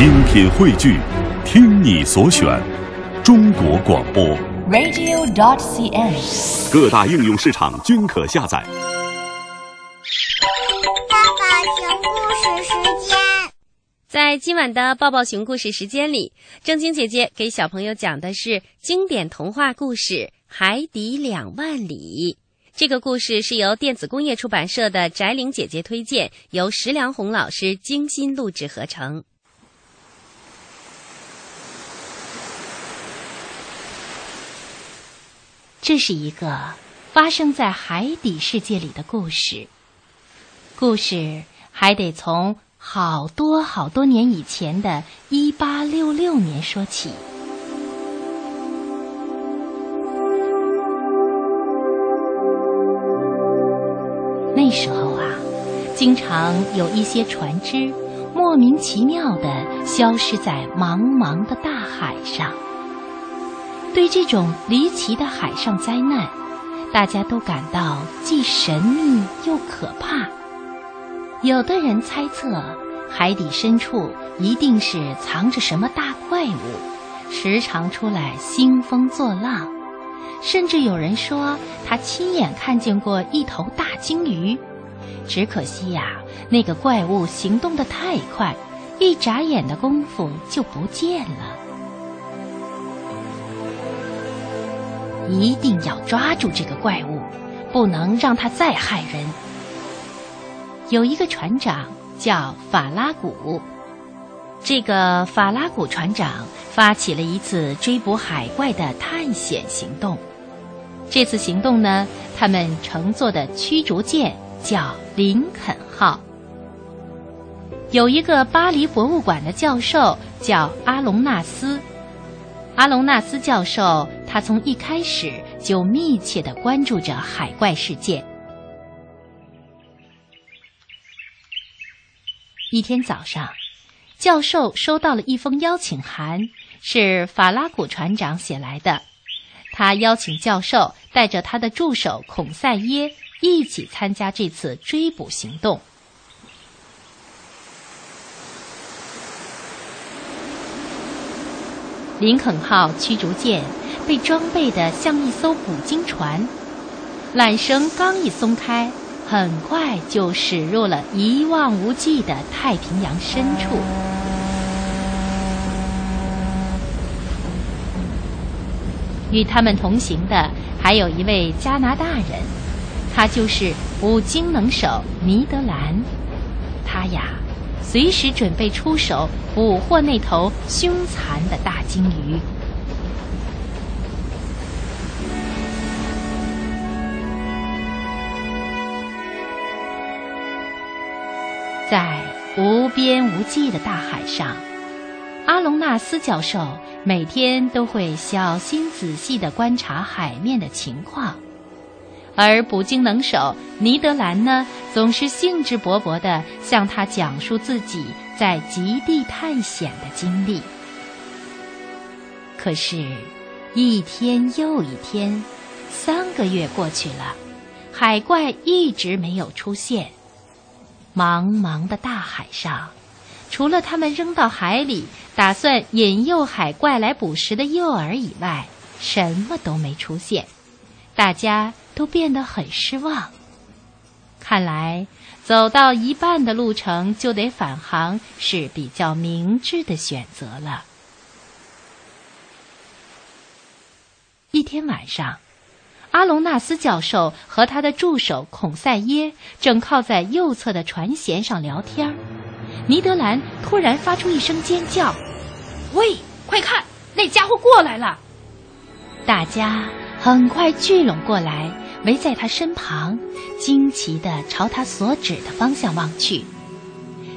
精品汇聚，听你所选，中国广播。radio.dot.cn，。各大应用市场均可下载。爸爸讲故事时间。在今晚的抱抱熊故事时间里，正晶姐姐给小朋友讲的是经典童话故事《海底两万里》。这个故事是由电子工业出版社的翟玲姐姐推荐，由石良红老师精心录制合成。这是一个发生在海底世界里的故事。故事还得从好多好多年以前的1866年说起。那时候啊，经常有一些船只莫名其妙的消失在茫茫的大海上。对这种离奇的海上灾难，大家都感到既神秘又可怕。有的人猜测，海底深处一定是藏着什么大怪物，时常出来兴风作浪。甚至有人说，他亲眼看见过一头大鲸鱼。只可惜呀，那个怪物行动得太快，一眨眼的功夫就不见了。一定要抓住这个怪物，不能让它再害人。有一个船长叫法拉古，这个法拉古船长发起了一次追捕海怪的探险行动。这次行动呢，他们乘坐的驱逐舰叫林肯号。有一个巴黎博物馆的教授叫阿隆纳斯。阿隆纳斯教授，他从一开始就密切的关注着海怪事件。一天早上，教授收到了一封邀请函，是法拉古船长写来的。他邀请教授带着他的助手孔塞耶一起参加这次追捕行动。林肯号驱逐舰被装备的像一艘捕鲸船，缆绳刚一松开，很快就驶入了一望无际的太平洋深处。与他们同行的还有一位加拿大人，他就是捕鲸能手尼德兰。他呀。随时准备出手捕获那头凶残的大鲸鱼。在无边无际的大海上，阿隆纳斯教授每天都会小心仔细的观察海面的情况。而捕鲸能手尼德兰呢，总是兴致勃勃地向他讲述自己在极地探险的经历。可是，一天又一天，三个月过去了，海怪一直没有出现。茫茫的大海上，除了他们扔到海里打算引诱海怪来捕食的诱饵以外，什么都没出现。大家都变得很失望。看来走到一半的路程就得返航是比较明智的选择了。一天晚上，阿隆纳斯教授和他的助手孔塞耶正靠在右侧的船舷上聊天。尼德兰突然发出一声尖叫：“喂，快看，那家伙过来了！”大家。很快聚拢过来，围在他身旁，惊奇地朝他所指的方向望去。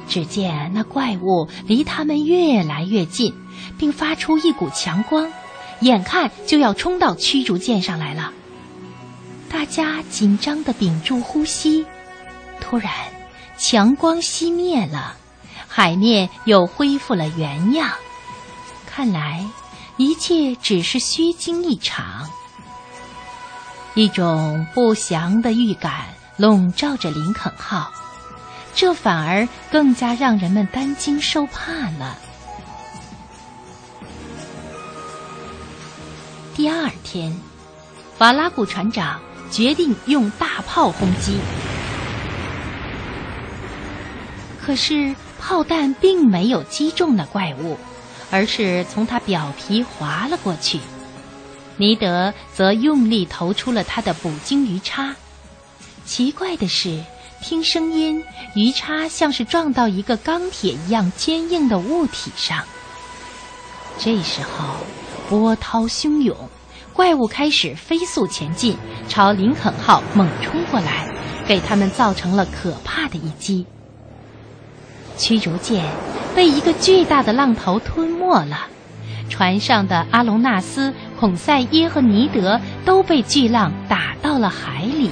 只见那怪物离他们越来越近，并发出一股强光，眼看就要冲到驱逐舰上来了。大家紧张的屏住呼吸突然强光熄灭了海面又恢复了原样。看来一切只是虚惊一场。一种不祥的预感笼罩着林肯号这反而更加让人们担惊受怕了。第二天瓦拉古船长决定用大炮轰击，可是炮弹并没有击中那怪物，而是从它表皮划了过去。尼德则用力投出了他的捕鲸鱼叉。奇怪的是，听声音，鱼叉像是撞到一个钢铁一样坚硬的物体上。这时候，波涛汹涌，怪物开始飞速前进，朝林肯号猛冲过来，给他们造成了可怕的一击。驱逐舰被一个巨大的浪头吞没了。船上的阿隆纳斯、孔塞耶和尼德都被巨浪打到了海里，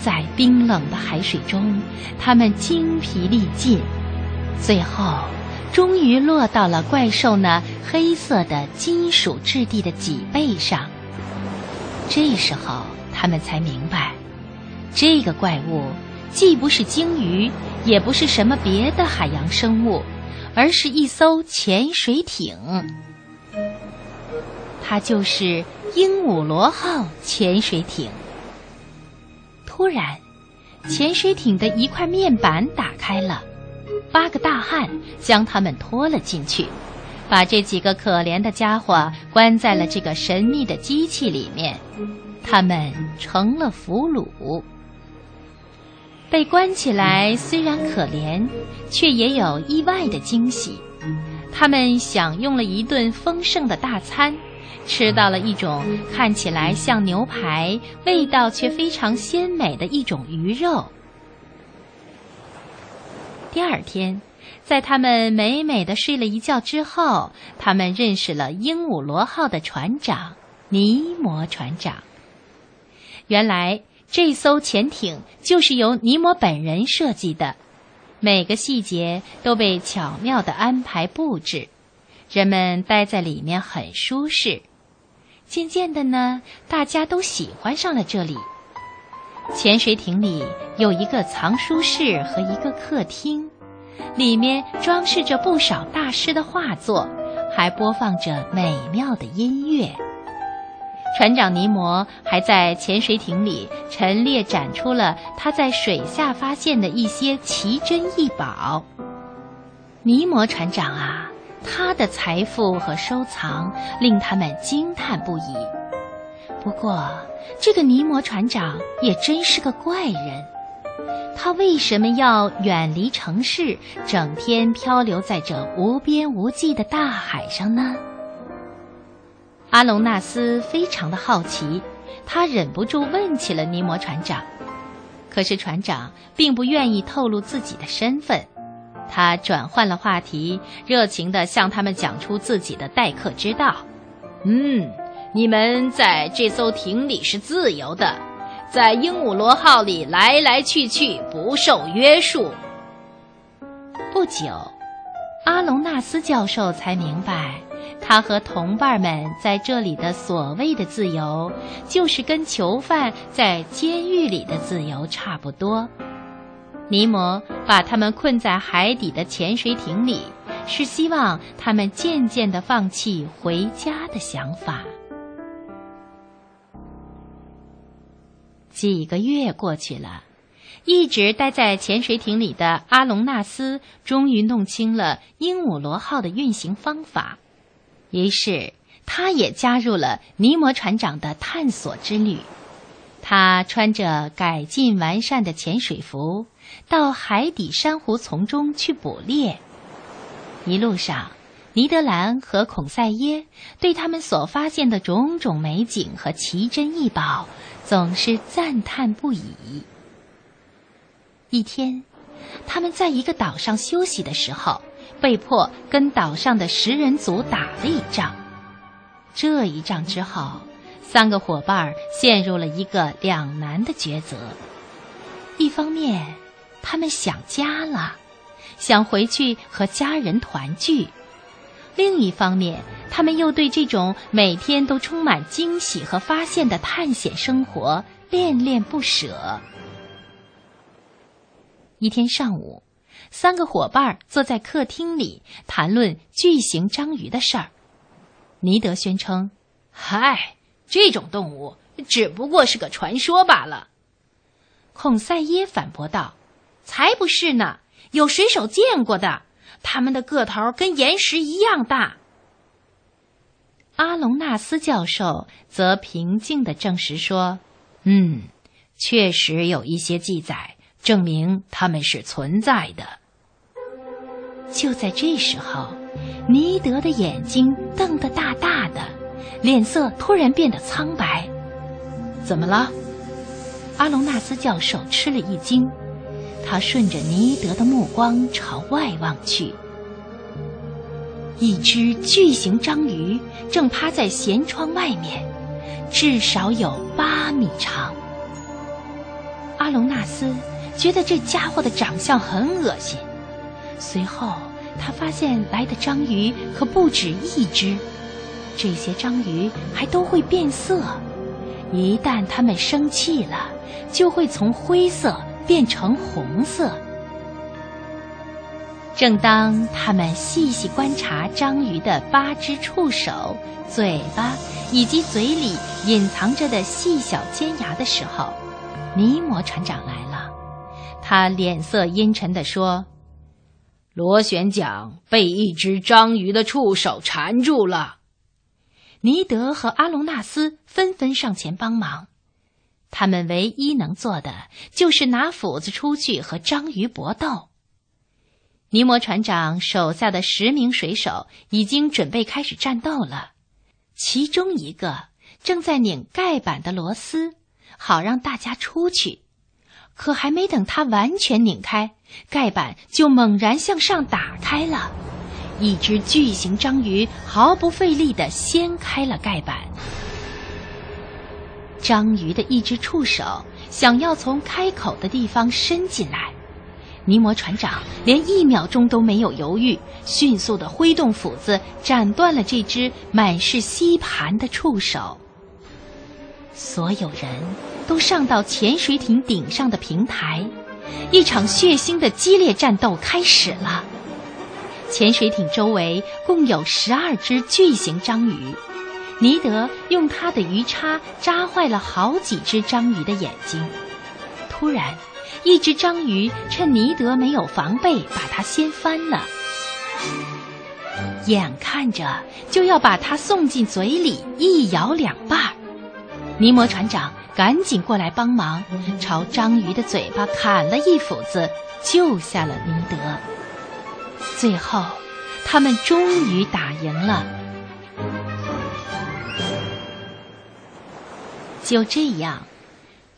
在冰冷的海水中，他们精疲力尽，最后终于落到了怪兽那黑色的金属质地的脊背上。这时候，他们才明白，这个怪物既不是鲸鱼，也不是什么别的海洋生物。而是一艘潜水艇，它就是鹦鹉螺号潜水艇。突然，潜水艇的一块面板打开了，八个大汉将他们拖了进去，把这几个可怜的家伙关在了这个神秘的机器里面，他们成了俘虏。被关起来虽然可怜，却也有意外的惊喜。他们享用了一顿丰盛的大餐，吃到了一种看起来像牛排、味道却非常鲜美的一种鱼肉。第二天，在他们美美的睡了一觉之后，他们认识了鹦鹉螺号的船长尼摩船长。原来。这艘潜艇就是由尼摩本人设计的，每个细节都被巧妙的安排布置，人们待在里面很舒适。渐渐的呢，大家都喜欢上了这里。潜水艇里有一个藏书室和一个客厅，里面装饰着不少大师的画作，还播放着美妙的音乐。船长尼摩还在潜水艇里陈列展出了他在水下发现的一些奇珍异宝。尼摩船长啊，他的财富和收藏令他们惊叹不已。不过，这个尼摩船长也真是个怪人。他为什么要远离城市，整天漂流在这无边无际的大海上呢？阿隆纳斯非常的好奇，他忍不住问起了尼摩船长。可是船长并不愿意透露自己的身份，他转换了话题，热情地向他们讲出自己的待客之道。嗯，你们在这艘艇里是自由的，在鹦鹉螺号里来来去去，不受约束。不久，阿隆纳斯教授才明白。他和同伴们在这里的所谓的自由，就是跟囚犯在监狱里的自由差不多。尼摩把他们困在海底的潜水艇里，是希望他们渐渐地放弃回家的想法。几个月过去了，一直待在潜水艇里的阿隆纳斯终于弄清了鹦鹉螺号的运行方法。于是，他也加入了尼摩船长的探索之旅。他穿着改进完善的潜水服，到海底珊瑚丛中去捕猎。一路上，尼德兰和孔塞耶对他们所发现的种种美景和奇珍异宝，总是赞叹不已。一天，他们在一个岛上休息的时候。被迫跟岛上的食人族打了一仗，这一仗之后，三个伙伴陷入了一个两难的抉择：一方面，他们想家了，想回去和家人团聚；另一方面，他们又对这种每天都充满惊喜和发现的探险生活恋恋不舍。一天上午。三个伙伴坐在客厅里谈论巨型章鱼的事儿。尼德宣称：“嗨，这种动物只不过是个传说罢了。”孔塞耶反驳道：“才不是呢！有水手见过的，他们的个头跟岩石一样大。”阿隆纳斯教授则平静地证实说：“嗯，确实有一些记载证明他们是存在的。”就在这时候，尼德的眼睛瞪得大大的，脸色突然变得苍白。怎么了？阿隆纳斯教授吃了一惊，他顺着尼德的目光朝外望去，一只巨型章鱼正趴在舷窗外面，至少有八米长。阿隆纳斯觉得这家伙的长相很恶心，随后他发现来的章鱼可不止一只，这些章鱼还都会变色，一旦它们生气了。就会从灰色变成红色。正当他们细细观察章鱼的八只触手、嘴巴以及嘴里隐藏着的细小尖牙的时候，尼摩船长来了。他脸色阴沉地说：“螺旋桨被一只章鱼的触手缠住了。”尼德和阿隆纳斯纷纷上前帮忙。他们唯一能做的就是拿斧子出去和章鱼搏斗。尼摩船长手下的十名水手已经准备开始战斗了，其中一个正在拧盖板的螺丝，好让大家出去。可还没等他完全拧开，盖板就猛然向上打开了，一只巨型章鱼毫不费力地掀开了盖板。章鱼的一只触手想要从开口的地方伸进来，尼摩船长连一秒钟都没有犹豫，迅速的挥动斧子斩断了这只满是吸盘的触手。所有人都上到潜水艇顶上的平台，一场血腥的激烈战斗开始了。潜水艇周围共有十二只巨型章鱼。尼德用他的鱼叉扎坏了好几只章鱼的眼睛。突然，一只章鱼趁尼德没有防备，把它掀翻了，眼看着就要把它送进嘴里一咬两半。尼摩船长赶紧过来帮忙，朝章鱼的嘴巴砍了一斧子，救下了尼德。最后，他们终于打赢了。就这样，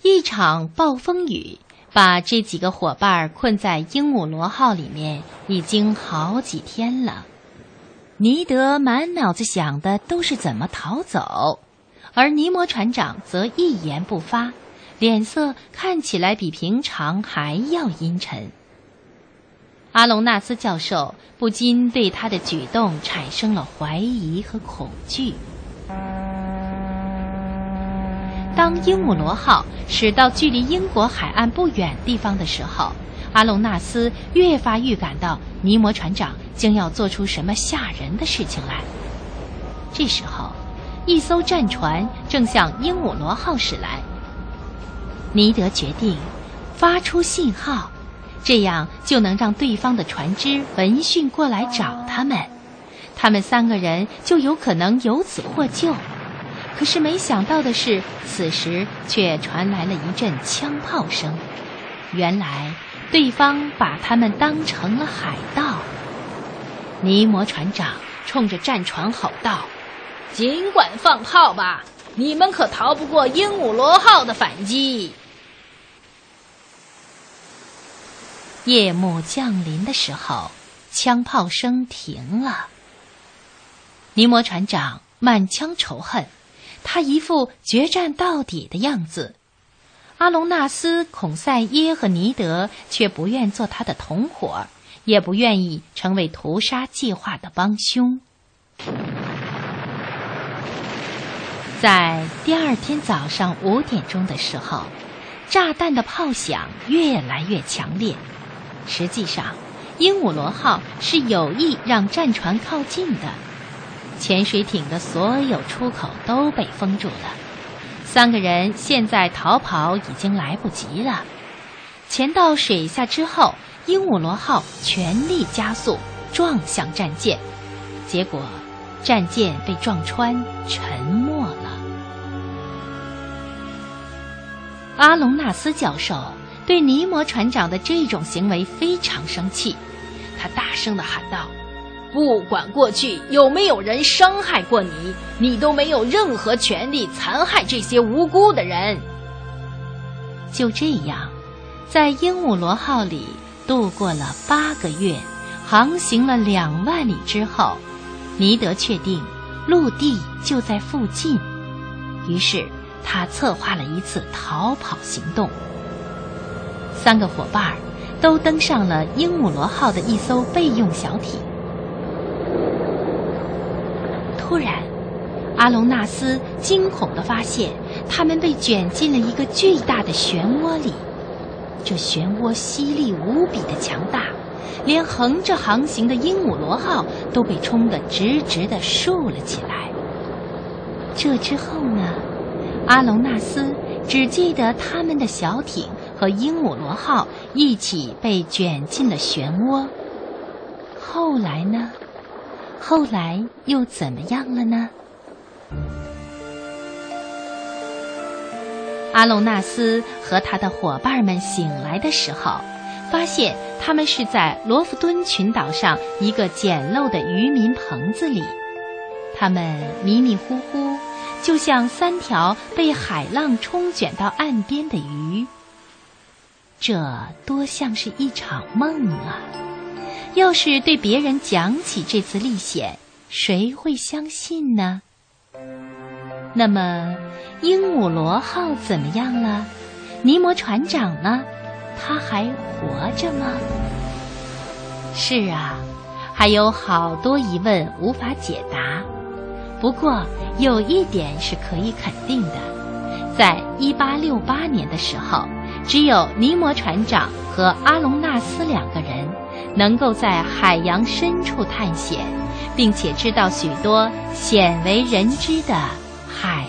一场暴风雨把这几个伙伴困在鹦鹉螺号里面，已经好几天了。尼德满脑子想的都是怎么逃走，而尼摩船长则一言不发，脸色看起来比平常还要阴沉。阿隆纳斯教授不禁对他的举动产生了怀疑和恐惧。当鹦鹉螺号驶到距离英国海岸不远地方的时候，阿隆纳斯越发预感到尼摩船长将要做出什么吓人的事情来。这时候，一艘战船正向鹦鹉螺号驶来。尼德决定发出信号，这样就能让对方的船只闻讯过来找他们，他们三个人就有可能由此获救。可是没想到的是，此时却传来了一阵枪炮声。原来对方把他们当成了海盗。尼摩船长冲着战船吼道：“尽管放炮吧，你们可逃不过鹦鹉螺号的反击。”夜幕降临的时候，枪炮声停了。尼摩船长满腔仇恨。他一副决战到底的样子，阿隆纳斯、孔塞耶和尼德却不愿做他的同伙，也不愿意成为屠杀计划的帮凶。在第二天早上五点钟的时候，炸弹的炮响越来越强烈。实际上，鹦鹉螺号是有意让战船靠近的。潜水艇的所有出口都被封住了。三个人现在逃跑已经来不及了。潜到水下之后，鹦鹉螺号全力加速撞向战舰，结果战舰被撞穿，沉没了。阿隆纳斯教授对尼摩船长的这种行为非常生气，他大声的喊道。不管过去有没有人伤害过你，你都没有任何权利残害这些无辜的人。就这样，在鹦鹉螺号里度过了八个月，航行了两万里之后，尼德确定陆地就在附近，于是他策划了一次逃跑行动。三个伙伴都登上了鹦鹉螺号的一艘备用小艇。突然，阿隆纳斯惊恐地发现，他们被卷进了一个巨大的漩涡里。这漩涡吸力无比的强大，连横着航行的鹦鹉螺号都被冲得直直地竖了起来。这之后呢？阿隆纳斯只记得他们的小艇和鹦鹉螺号一起被卷进了漩涡。后来呢？后来又怎么样了呢？阿隆纳斯和他的伙伴们醒来的时候，发现他们是在罗弗敦群岛上一个简陋的渔民棚子里。他们迷迷糊糊，就像三条被海浪冲卷到岸边的鱼。这多像是一场梦啊！要是对别人讲起这次历险，谁会相信呢？那么，鹦鹉螺号怎么样了？尼摩船长呢？他还活着吗？是啊，还有好多疑问无法解答。不过有一点是可以肯定的：在一八六八年的时候，只有尼摩船长和阿隆纳斯两个人。能够在海洋深处探险，并且知道许多鲜为人知的海